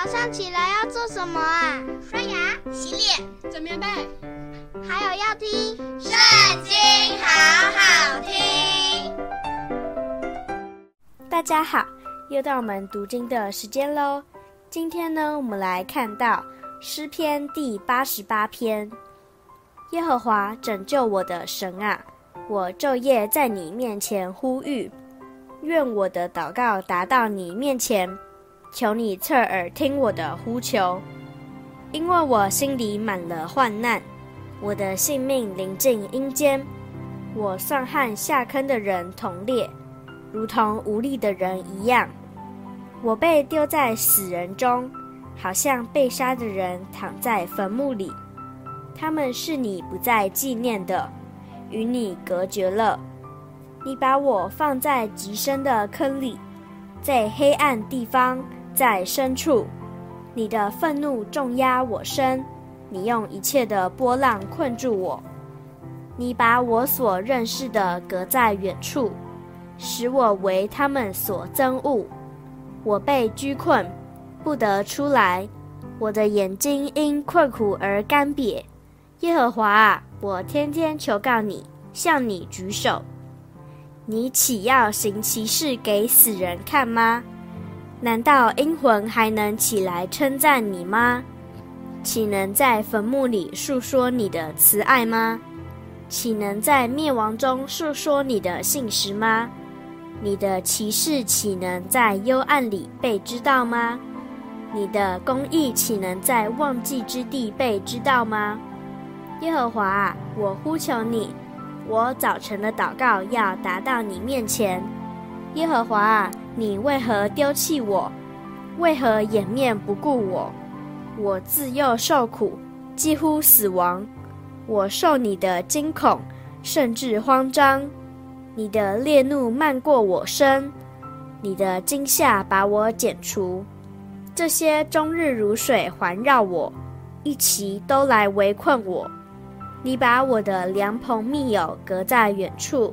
早上起来要做什么啊？刷牙、洗脸、整棉被，还有要听《圣经》，好好听。大家好，又到我们读经的时间喽。今天呢，我们来看到诗篇第八十八篇。耶和华拯救我的神啊，我昼夜在你面前呼吁，愿我的祷告达到你面前。求你侧耳听我的呼求，因为我心里满了患难，我的性命临近阴间，我算和下坑的人同列，如同无力的人一样。我被丢在死人中，好像被杀的人躺在坟墓里。他们是你不再纪念的，与你隔绝了。你把我放在极深的坑里，在黑暗地方。在深处，你的愤怒重压我身，你用一切的波浪困住我。你把我所认识的隔在远处，使我为他们所憎恶。我被拘困，不得出来。我的眼睛因困苦而干瘪。耶和华啊，我天天求告你，向你举手。你岂要行奇事给死人看吗？难道阴魂还能起来称赞你吗？岂能在坟墓里述说你的慈爱吗？岂能在灭亡中述说你的信实吗？你的奇事岂能在幽暗里被知道吗？你的公义岂能在忘记之地被知道吗？耶和华啊，我呼求你，我早晨的祷告要达到你面前。耶和华啊，你为何丢弃我？为何掩面不顾我？我自幼受苦，几乎死亡。我受你的惊恐，甚至慌张。你的烈怒漫过我身，你的惊吓把我剪除。这些终日如水环绕我，一齐都来围困我。你把我的良朋密友隔在远处。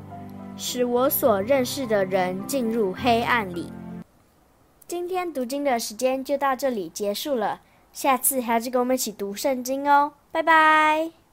使我所认识的人进入黑暗里。今天读经的时间就到这里结束了，下次还要跟我们一起读圣经哦，拜拜。